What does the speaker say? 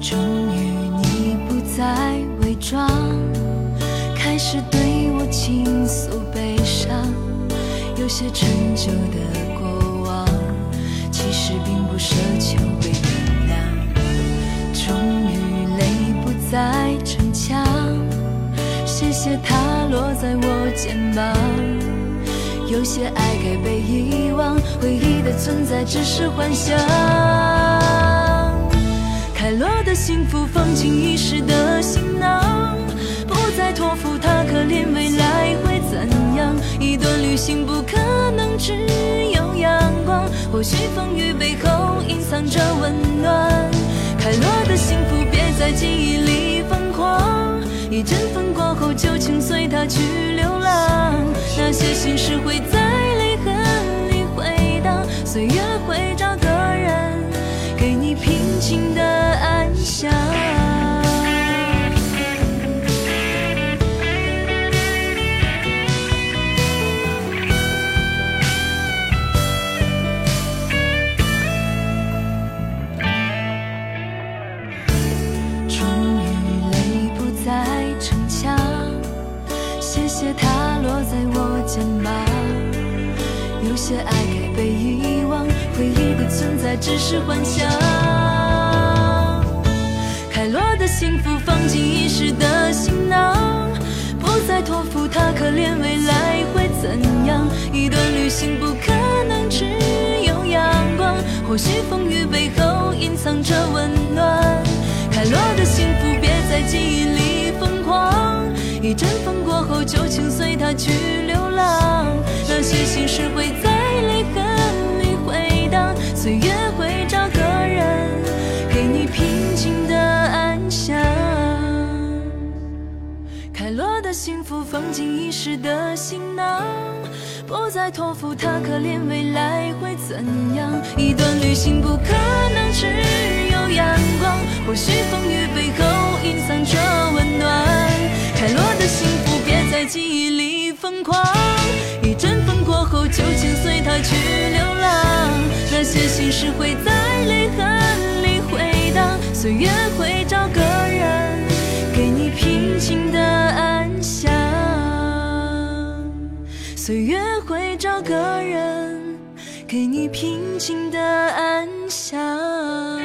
终于你不再伪装，开始对我倾诉悲伤。有些陈旧的过往，其实并不奢求被原谅。终于泪不再逞强，谢谢它落在我肩膀。有些爱该被遗忘，回忆的存在只是幻想。开落的幸福放进遗失的行囊，不再托付他，可怜未来会怎样？一段旅行不可能只有阳光，或许风雨背后隐藏着温暖。开落的幸福别在记忆里疯狂，一阵风过后就请随它去流浪。那些心事会些爱该被遗忘，回忆的存在只是幻想。开落的幸福放进遗失的行囊，不再托付它，可怜未来会怎样？一段旅行不可能只有阳光，或许风雨背后隐藏着温暖。开落的幸福别在记忆里疯狂，一阵风过后就请随它去流浪。那些心事会在放进遗失的行囊，不再托付它，可怜未来会怎样？一段旅行不可能只有阳光，或许风雨背后隐藏着温暖。开落的幸福别在记忆里疯狂。一阵风过后就请随他去流浪，那些心事会在泪痕里回荡，岁月会找个岁月会找个人给你平静的安详。